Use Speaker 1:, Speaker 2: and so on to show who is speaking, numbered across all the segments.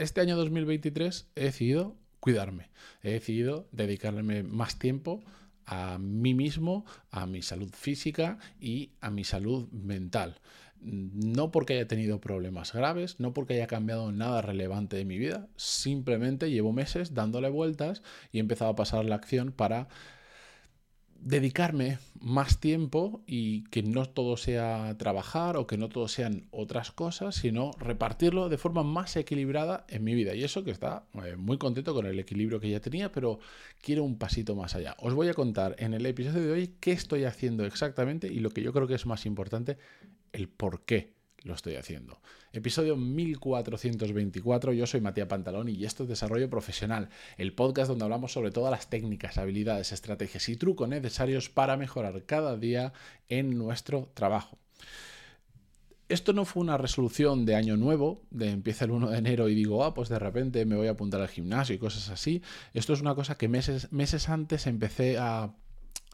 Speaker 1: este año 2023 he decidido cuidarme, he decidido dedicarme más tiempo a mí mismo, a mi salud física y a mi salud mental. No porque haya tenido problemas graves, no porque haya cambiado nada relevante de mi vida, simplemente llevo meses dándole vueltas y he empezado a pasar la acción para dedicarme más tiempo y que no todo sea trabajar o que no todo sean otras cosas, sino repartirlo de forma más equilibrada en mi vida. Y eso que está eh, muy contento con el equilibrio que ya tenía, pero quiero un pasito más allá. Os voy a contar en el episodio de hoy qué estoy haciendo exactamente y lo que yo creo que es más importante, el por qué lo estoy haciendo. Episodio 1424, yo soy Matías Pantalón y esto es Desarrollo Profesional, el podcast donde hablamos sobre todas las técnicas, habilidades, estrategias y trucos necesarios para mejorar cada día en nuestro trabajo. Esto no fue una resolución de año nuevo, de empieza el 1 de enero y digo, ah, pues de repente me voy a apuntar al gimnasio y cosas así. Esto es una cosa que meses, meses antes empecé a,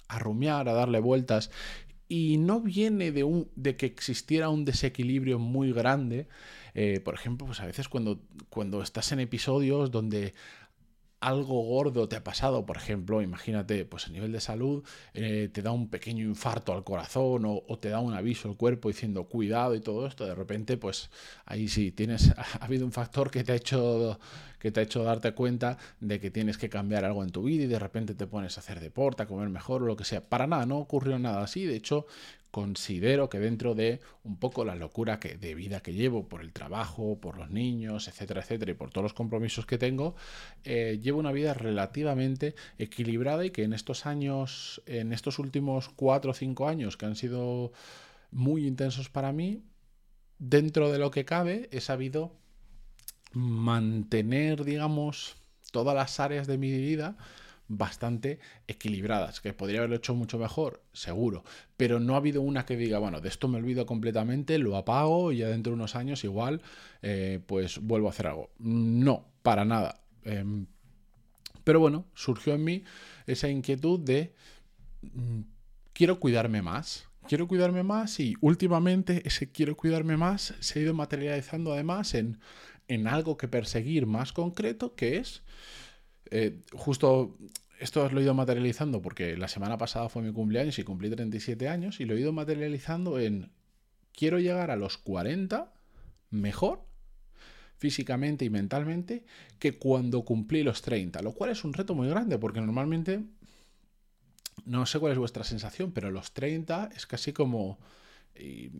Speaker 1: a rumiar, a darle vueltas y no viene de, un, de que existiera un desequilibrio muy grande. Eh, por ejemplo, pues a veces cuando, cuando estás en episodios donde algo gordo te ha pasado, por ejemplo, imagínate, pues a nivel de salud, eh, te da un pequeño infarto al corazón o, te da un aviso al cuerpo diciendo cuidado y todo esto, de repente, pues ahí sí, tienes, ha habido un factor que te ha hecho que te ha hecho darte cuenta de que tienes que cambiar algo en tu vida y de repente te pones a hacer deporte, a comer mejor o lo que sea. Para nada, no ocurrió nada así. De hecho, considero que dentro de un poco la locura que, de vida que llevo por el trabajo, por los niños, etcétera, etcétera, y por todos los compromisos que tengo, eh, llevo una vida relativamente equilibrada y que en estos años, en estos últimos cuatro o cinco años que han sido muy intensos para mí, dentro de lo que cabe, he sabido mantener, digamos, todas las áreas de mi vida bastante equilibradas, que podría haberlo hecho mucho mejor, seguro, pero no ha habido una que diga, bueno, de esto me olvido completamente, lo apago y ya dentro de unos años igual, eh, pues vuelvo a hacer algo. No, para nada. Em, pero bueno, surgió en mí esa inquietud de, mm, quiero cuidarme más, quiero cuidarme más y últimamente ese quiero cuidarme más se ha ido materializando además en, en algo que perseguir más concreto, que es eh, justo esto lo he ido materializando porque la semana pasada fue mi cumpleaños y cumplí 37 años y lo he ido materializando en quiero llegar a los 40 mejor físicamente y mentalmente que cuando cumplí los 30, lo cual es un reto muy grande porque normalmente no sé cuál es vuestra sensación, pero los 30 es casi como eh,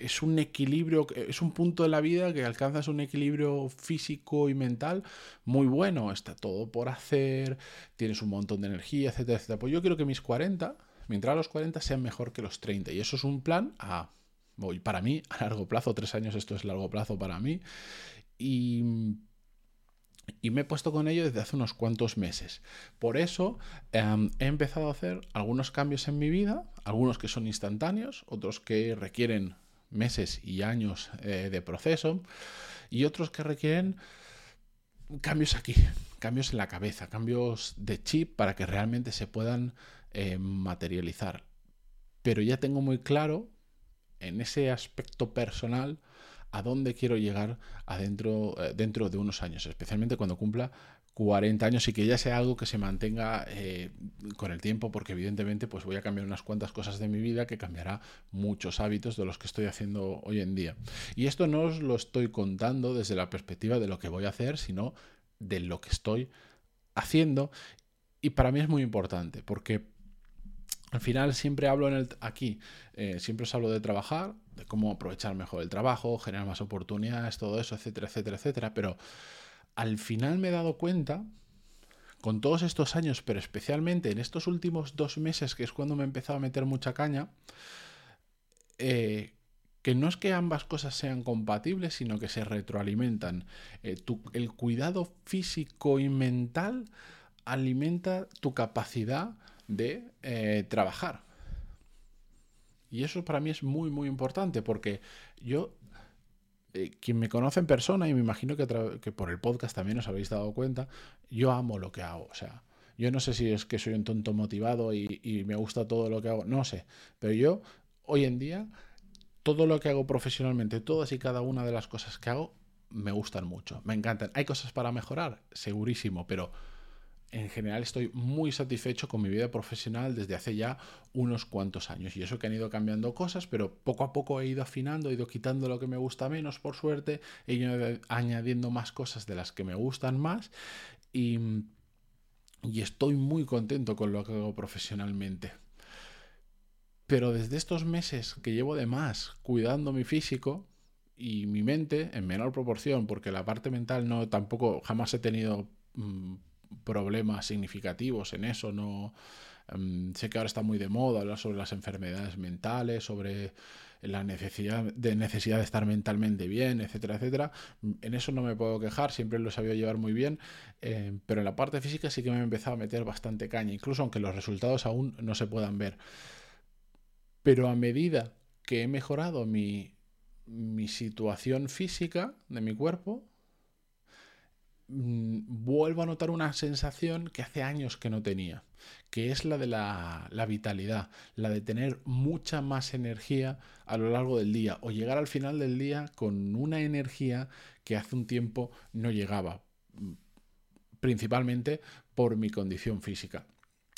Speaker 1: es un equilibrio, es un punto de la vida que alcanzas un equilibrio físico y mental muy bueno. Está todo por hacer, tienes un montón de energía, etcétera, etcétera. Pues yo quiero que mis 40, mientras los 40 sean mejor que los 30. Y eso es un plan a, para mí, a largo plazo, tres años esto es largo plazo para mí. Y y me he puesto con ello desde hace unos cuantos meses. Por eso em, he empezado a hacer algunos cambios en mi vida, algunos que son instantáneos, otros que requieren meses y años eh, de proceso, y otros que requieren cambios aquí, cambios en la cabeza, cambios de chip para que realmente se puedan eh, materializar. Pero ya tengo muy claro en ese aspecto personal a dónde quiero llegar adentro, eh, dentro de unos años, especialmente cuando cumpla 40 años y que ya sea algo que se mantenga eh, con el tiempo, porque evidentemente pues voy a cambiar unas cuantas cosas de mi vida que cambiará muchos hábitos de los que estoy haciendo hoy en día. Y esto no os lo estoy contando desde la perspectiva de lo que voy a hacer, sino de lo que estoy haciendo. Y para mí es muy importante, porque al final siempre hablo en el, aquí, eh, siempre os hablo de trabajar, de cómo aprovechar mejor el trabajo, generar más oportunidades, todo eso, etcétera, etcétera, etcétera. Pero al final me he dado cuenta, con todos estos años, pero especialmente en estos últimos dos meses, que es cuando me he empezado a meter mucha caña, eh, que no es que ambas cosas sean compatibles, sino que se retroalimentan. Eh, el cuidado físico y mental alimenta tu capacidad de eh, trabajar. Y eso para mí es muy, muy importante porque yo, eh, quien me conoce en persona, y me imagino que, por el podcast también os habéis dado cuenta, yo amo lo que hago. O sea, yo no sé si es que soy un tonto motivado y me gusta todo lo que hago, no sé. Pero yo, hoy en día, todo lo que hago profesionalmente, todas y cada una de las cosas que hago, me gustan mucho, me encantan. ¿Hay cosas para mejorar? Segurísimo, pero en general estoy muy satisfecho con mi vida profesional desde hace ya unos cuantos años. Y eso que han ido cambiando cosas, pero poco a poco he ido afinando, he ido quitando lo que me gusta menos, por suerte, he ido añadiendo más cosas de las que me gustan más. Y, estoy muy contento con lo que hago profesionalmente. Pero desde estos meses que llevo de más cuidando mi físico, y mi mente en menor proporción, porque la parte mental no tampoco jamás he tenido mm, problemas significativos en eso, no em, sé que ahora está muy de moda hablar sobre las enfermedades mentales, sobre la necesidad de necesidad de estar mentalmente bien, etcétera, etcétera. En eso no me puedo quejar, siempre lo he sabido llevar muy bien, eh, pero en la parte física sí que me he empezado a meter bastante caña, incluso aunque los resultados aún no se puedan ver. Pero a medida que he mejorado mi, mi situación física de mi cuerpo, mm, vuelvo a notar una sensación que hace años que no tenía, que es la de la, vitalidad, la de tener mucha más energía a lo largo del día o llegar al final del día con una energía que hace un tiempo no llegaba, principalmente por mi condición física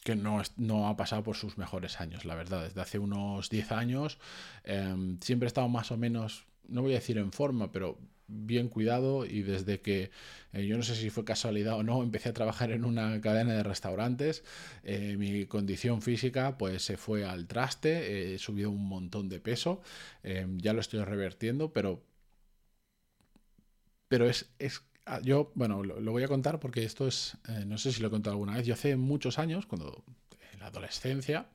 Speaker 1: que no, no, ha pasado por sus mejores años, la verdad. Desde hace unos 10 años em, siempre he estado más o menos, no voy a decir en forma, pero bien cuidado y desde que eh, yo no sé si fue casualidad o no, empecé a trabajar en una cadena de restaurantes, eh, mi condición física pues se fue al traste, he subido un montón de peso, em, ya lo estoy revertiendo, pero, pero es, es Ah, yo, bueno, lo, voy a contar porque esto es, eh, no sé si lo he contado alguna vez, yo hace muchos años, cuando en la adolescencia,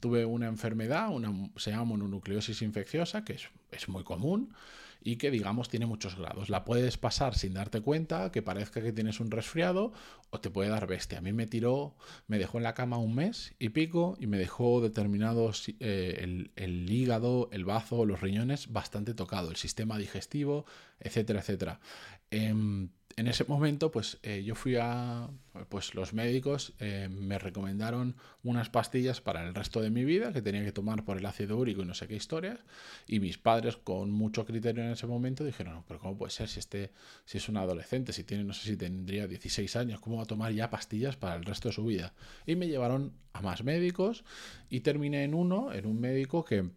Speaker 1: tuve una enfermedad, una, se llama mononucleosis infecciosa, que es, es muy común, y que digamos tiene muchos grados. La puedes pasar sin darte cuenta, que parezca que tienes un resfriado o te puede dar bestia. A mí me tiró, me dejó en la cama un mes y pico y me dejó determinados eh, el, el, hígado, el bazo, los riñones bastante tocado, el sistema digestivo, etcétera, etcétera. Em, en ese momento, pues eh, yo fui a, pues los médicos eh, me recomendaron unas pastillas para el resto de mi vida que tenía que tomar por el ácido úrico y no sé qué historias. Y mis padres, con mucho criterio en ese momento, dijeron, no, pero ¿cómo puede ser si, este, si es un adolescente, si tiene, no sé si tendría 16 años, ¿cómo va a tomar ya pastillas para el resto de su vida? Y me llevaron a más médicos y terminé en uno, en un médico que,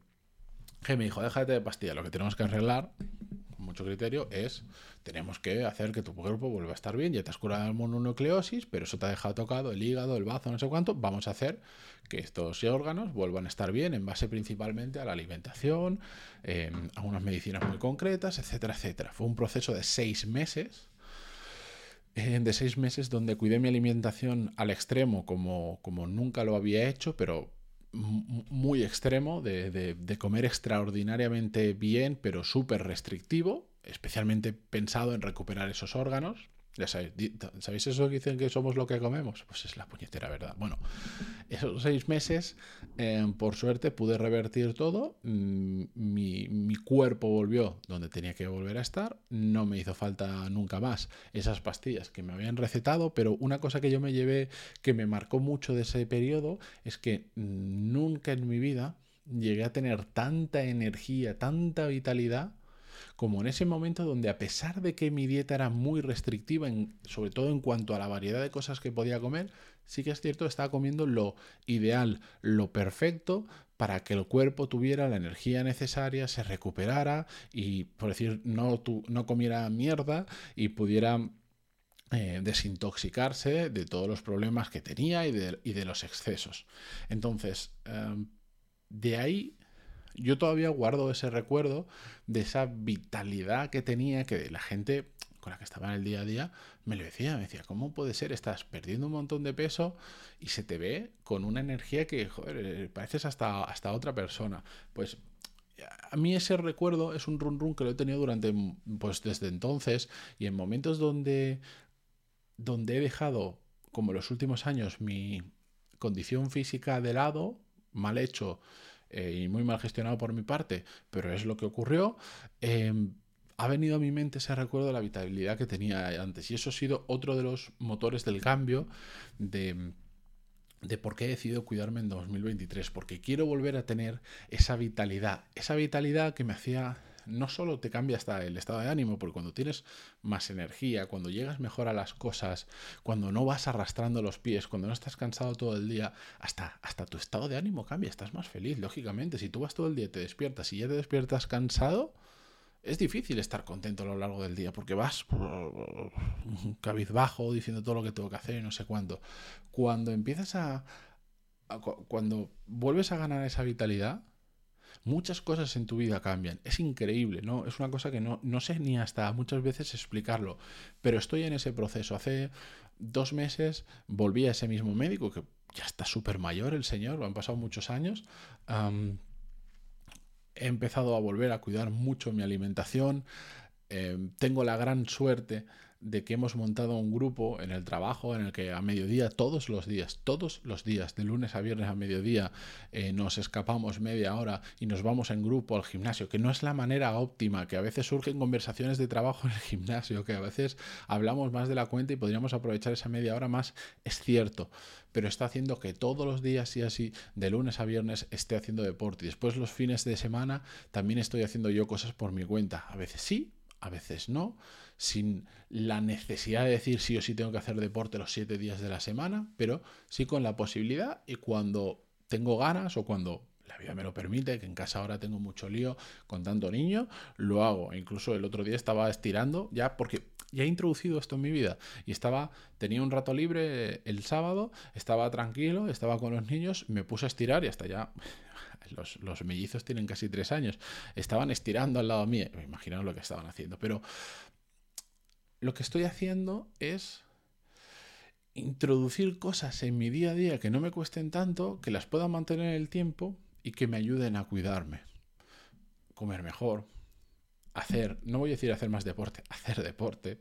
Speaker 1: que me dijo, déjate de pastillas, lo que tenemos que arreglar mucho criterio, es tenemos que hacer que tu cuerpo vuelva a estar bien, ya te has curado la mononucleosis, pero eso te ha dejado tocado el hígado, el bazo, no sé cuánto, vamos a hacer que estos órganos vuelvan a estar bien en base principalmente a la alimentación, em, a unas medicinas muy concretas, etcétera, etcétera. Fue un proceso de seis meses eh, de seis meses donde cuidé mi alimentación al extremo como, como nunca lo había hecho, pero muy extremo, de, comer extraordinariamente bien, pero súper restrictivo, especialmente pensado en recuperar esos órganos. Ya sabéis, ¿sabéis eso que dicen que somos lo que comemos? Pues es la puñetera verdad. Bueno, esos seis meses, em, por suerte, pude revertir todo. Mm, mi, mi, cuerpo volvió donde tenía que volver a estar. No me hizo falta nunca más esas pastillas que me habían recetado, pero una cosa que yo me llevé, que me marcó mucho de ese periodo, es que nunca en mi vida llegué a tener tanta energía, tanta vitalidad como en ese momento donde a pesar de que mi dieta era muy restrictiva, sobre todo en cuanto a la variedad de cosas que podía comer, sí que es cierto, estaba comiendo lo ideal, lo perfecto para que el cuerpo tuviera la energía necesaria, se recuperara y, por decir, no, no comiera mierda y pudiera eh, desintoxicarse de todos los problemas que tenía y de, los excesos. Entonces, em, de ahí yo todavía guardo ese recuerdo de esa vitalidad que tenía, que la gente con la que estaba en el día a día me lo decía, me decía, ¿cómo puede ser? Estás perdiendo un montón de peso y se te ve con una energía que, joder, pareces hasta, hasta otra persona. Pues a mí ese recuerdo es un run run que lo he tenido durante, pues desde entonces y en momentos donde, donde he dejado, como los últimos años, mi condición física de lado, mal hecho, eh, y muy mal gestionado por mi parte, pero es lo que ocurrió. Em, ha venido a mi mente ese recuerdo de la vitalidad que tenía antes. Y eso ha sido otro de los motores del cambio de, de por qué he decidido cuidarme en 2023. Porque quiero volver a tener esa vitalidad. Esa vitalidad que me hacía no solo te cambia hasta el estado de ánimo, porque cuando tienes más energía, cuando llegas mejor a las cosas, cuando no vas arrastrando los pies, cuando no estás cansado todo el día, hasta, hasta tu estado de ánimo cambia, estás más feliz, lógicamente. Si tú vas todo el día te despiertas y ya te despiertas cansado, es difícil estar contento a lo largo del día porque vas cabizbajo diciendo todo lo que tengo que hacer y no sé cuánto. Cuando empiezas a, cuando vuelves a ganar esa vitalidad, muchas cosas en tu vida cambian. Es increíble, ¿no? Es una cosa que no, no sé ni hasta muchas veces explicarlo, pero estoy en ese proceso. Hace dos meses volví a ese mismo médico que ya está súper mayor el señor, han pasado muchos años he empezado a volver a cuidar mucho mi alimentación. Eh, tengo la gran suerte de que hemos montado un grupo en el trabajo en el que a mediodía, todos los días, todos los días, de lunes a viernes a mediodía, eh, nos escapamos media hora y nos vamos en grupo al gimnasio, que no es la manera óptima, que a veces surgen conversaciones de trabajo en el gimnasio, que a veces hablamos más de la cuenta y podríamos aprovechar esa media hora más, es cierto, pero está haciendo que todos los días y así, de lunes a viernes, esté haciendo deporte. Y después los fines de semana también estoy haciendo yo cosas por mi cuenta. A veces sí, a veces no, sin la necesidad de decir sí o sí tengo que hacer deporte los siete días de la semana, pero sí con la posibilidad y cuando tengo ganas o cuando la vida me lo permite, que en casa ahora tengo mucho lío con tanto niño, lo hago. Incluso el otro día estaba estirando ya porque ya he introducido esto en mi vida y estaba, tenía un rato libre el sábado, estaba tranquilo, estaba con los niños, me puse a estirar y hasta ya los, mellizos tienen casi tres años, estaban estirando al lado mío, me imagino lo que estaban haciendo, pero lo que estoy haciendo es introducir cosas en mi día a día que no me cuesten tanto, que las pueda mantener en el tiempo y que me ayuden a cuidarme. Comer mejor, hacer, no voy a decir hacer más deporte, hacer deporte,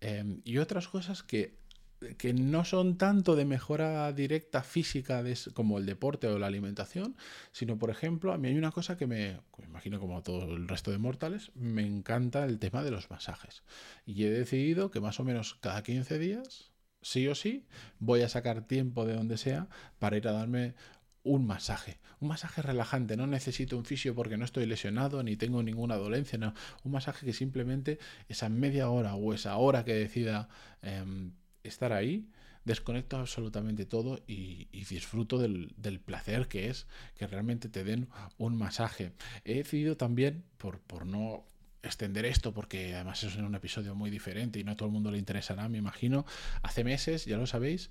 Speaker 1: em, y otras cosas que que no son tanto de mejora directa física como el deporte o la alimentación, sino, por ejemplo, a mí hay una cosa que me, me imagino como todo el resto de mortales, me encanta el tema de los masajes. Y he decidido que más o menos cada 15 días, sí o sí, voy a sacar tiempo de donde sea para ir a darme un masaje, un masaje relajante. No necesito un fisio porque no estoy lesionado ni tengo ninguna dolencia. No, un masaje que simplemente esa media hora o esa hora que decida em, estar ahí, desconecto absolutamente todo y, disfruto del, placer que es que realmente te den un masaje. He decidido también, por, por no extender esto, porque además es un episodio muy diferente y no a todo el mundo le interesará, me imagino, hace meses, ya lo sabéis,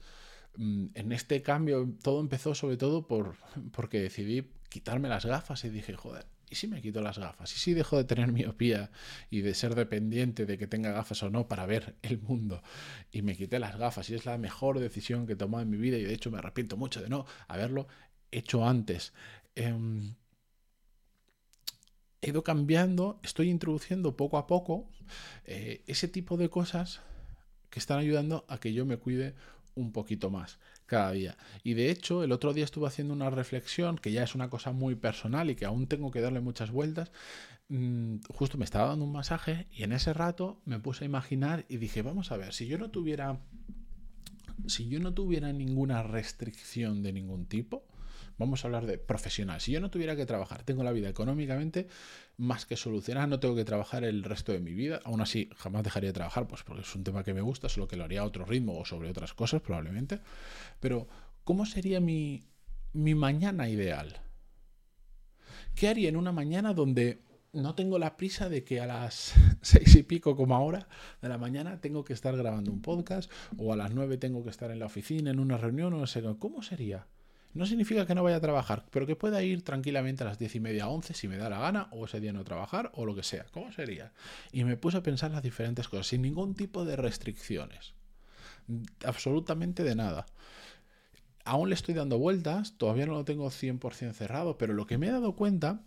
Speaker 1: en este cambio todo empezó sobre todo por, porque decidí quitarme las gafas y dije, joder, ¿y si me quito las gafas? ¿Y si dejo de tener miopía y de ser dependiente de que tenga gafas o no para ver el mundo? Y me quité las gafas y es la mejor decisión que he tomado en mi vida y de hecho me arrepiento mucho de no haberlo hecho antes. Em, he ido cambiando, estoy introduciendo poco a poco eh, ese tipo de cosas que están ayudando a que yo me cuide un poquito más cada día. Y de hecho, el otro día estuve haciendo una reflexión que ya es una cosa muy personal y que aún tengo que darle muchas vueltas. Mm, justo me estaba dando un masaje y en ese rato me puse a imaginar y dije, vamos a ver, si yo no tuviera si yo no tuviera ninguna restricción de ningún tipo, Vamos a hablar de profesional. Si yo no tuviera que trabajar, tengo la vida económicamente más que solucionada, no tengo que trabajar el resto de mi vida. Aún así, jamás dejaría de trabajar, pues porque es un tema que me gusta, solo que lo haría a otro ritmo o sobre otras cosas probablemente. Pero, ¿cómo sería mi, mi mañana ideal? ¿Qué haría en una mañana donde no tengo la prisa de que a las seis y pico como ahora de la mañana tengo que estar grabando un podcast o a las nueve tengo que estar en la oficina en una reunión o no sé cómo sería no significa que no vaya a trabajar, pero que pueda ir tranquilamente a las diez y media, once, si me da la gana, o ese día no trabajar, o lo que sea. ¿Cómo sería? Y me puse a pensar las diferentes cosas, sin ningún tipo de restricciones. Absolutamente de nada. Aún le estoy dando vueltas, todavía no lo tengo 100% cerrado, pero lo que me he dado cuenta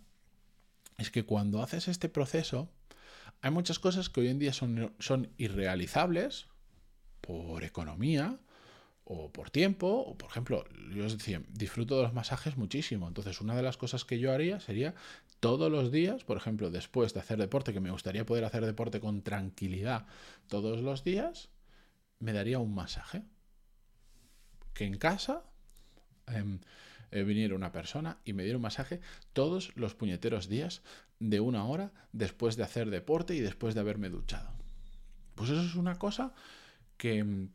Speaker 1: es que cuando haces este proceso, hay muchas cosas que hoy en día son, son irrealizables por economía, o por tiempo, o por ejemplo, yo os decía, disfruto de los masajes muchísimo. Entonces, una de las cosas que yo haría sería todos los días, por ejemplo, después de hacer deporte, que me gustaría poder hacer deporte con tranquilidad todos los días, me daría un masaje. Que en casa, em, eh, viniera una persona y me diera un masaje todos los puñeteros días de una hora después de hacer deporte y después de haberme duchado. Pues eso es una cosa que,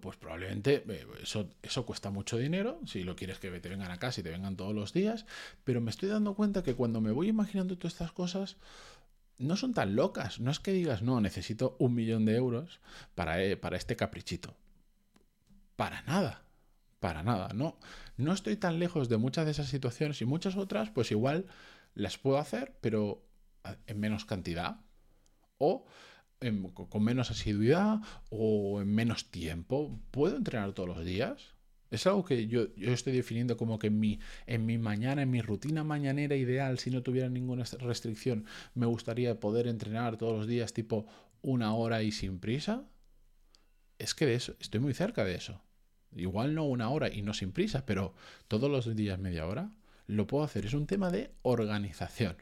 Speaker 1: pues probablemente eh, eso, eso cuesta mucho dinero, si lo quieres que te vengan a casa y te vengan todos los días, pero me estoy dando cuenta que cuando me voy imaginando todas estas cosas, no son tan locas. No es que digas, no, necesito un millón de euros para, eh, para este caprichito. Para nada. Para nada. No, no estoy tan lejos de muchas de esas situaciones y muchas otras, pues igual las puedo hacer, pero en menos cantidad. O con menos asiduidad o en menos tiempo. ¿Puedo entrenar todos los días? Es algo que yo, yo, estoy definiendo como que en mi, en mi mañana, en mi rutina mañanera ideal, si no tuviera ninguna restricción, me gustaría poder entrenar todos los días tipo una hora y sin prisa. Es que de eso, estoy muy cerca de eso. Igual no una hora y no sin prisa, pero todos los días media hora lo puedo hacer. Es un tema de organización.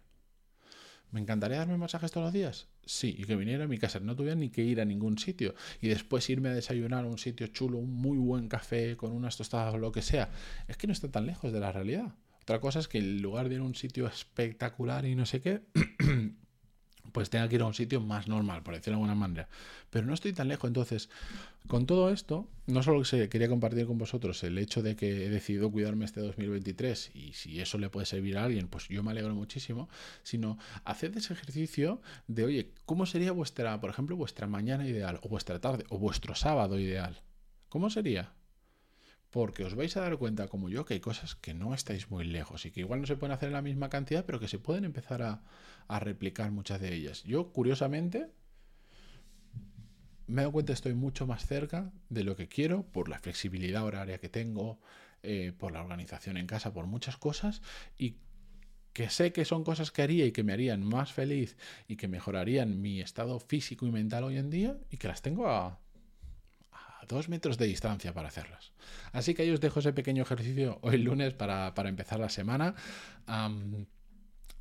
Speaker 1: ¿Me encantaría darme masajes todos los días? Sí, y que viniera a mi casa, no tuviera ni que ir a ningún sitio y después irme a desayunar a un sitio chulo, un muy buen café con unas tostadas o lo que sea. Es que no está tan lejos de la realidad. Otra cosa es que en lugar de ir a un sitio espectacular y no sé qué, pues tenga que ir a un sitio más normal, por decirlo de alguna manera. Pero no estoy tan lejos. Entonces, con todo esto, no solo que quería compartir con vosotros el hecho de que he decidido cuidarme este 2023 y si eso le puede servir a alguien, pues yo me alegro muchísimo, sino haced ese ejercicio de, oye, ¿cómo sería vuestra, por ejemplo, vuestra mañana ideal o vuestra tarde o vuestro sábado ideal? ¿Cómo sería? Porque os vais a dar cuenta, como yo, que hay cosas que no estáis muy lejos y que igual no se pueden hacer en la misma cantidad, pero que se pueden empezar a, replicar muchas de ellas. Yo, curiosamente, me he dado cuenta estoy mucho más cerca de lo que quiero por la flexibilidad horaria que tengo, eh, por la organización en casa, por muchas cosas y que sé que son cosas que haría y que me harían más feliz y que mejorarían mi estado físico y mental hoy en día y que las tengo a dos metros de distancia para hacerlas. Así que ahí os dejo ese pequeño ejercicio hoy lunes para, empezar la semana.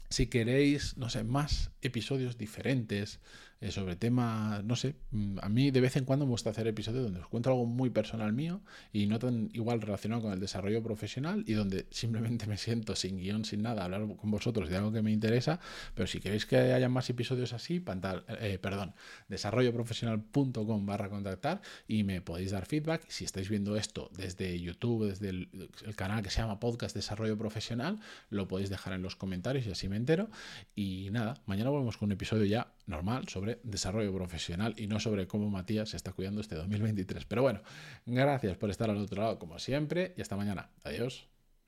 Speaker 1: si queréis, no sé, más episodios diferentes, eh, sobre temas, no sé, mm, a mí de vez en cuando me gusta hacer episodios donde os cuento algo muy personal mío y no tan igual relacionado con el desarrollo profesional y donde simplemente me siento sin guion, sin nada, hablar con vosotros de algo que me interesa, pero si queréis que haya más episodios así, pantal, eh, perdón, desarrolloprofesional.com barra contactar y me podéis dar feedback. Si estáis viendo esto desde YouTube, desde el, el canal que se llama Podcast Desarrollo Profesional, lo podéis dejar en los comentarios y así me entero. Y nada, mañana volvemos con un episodio ya normal sobre desarrollo profesional y no sobre cómo Matías se está cuidando este 2023. Pero bueno, gracias por estar al otro lado como siempre y hasta mañana. Adiós.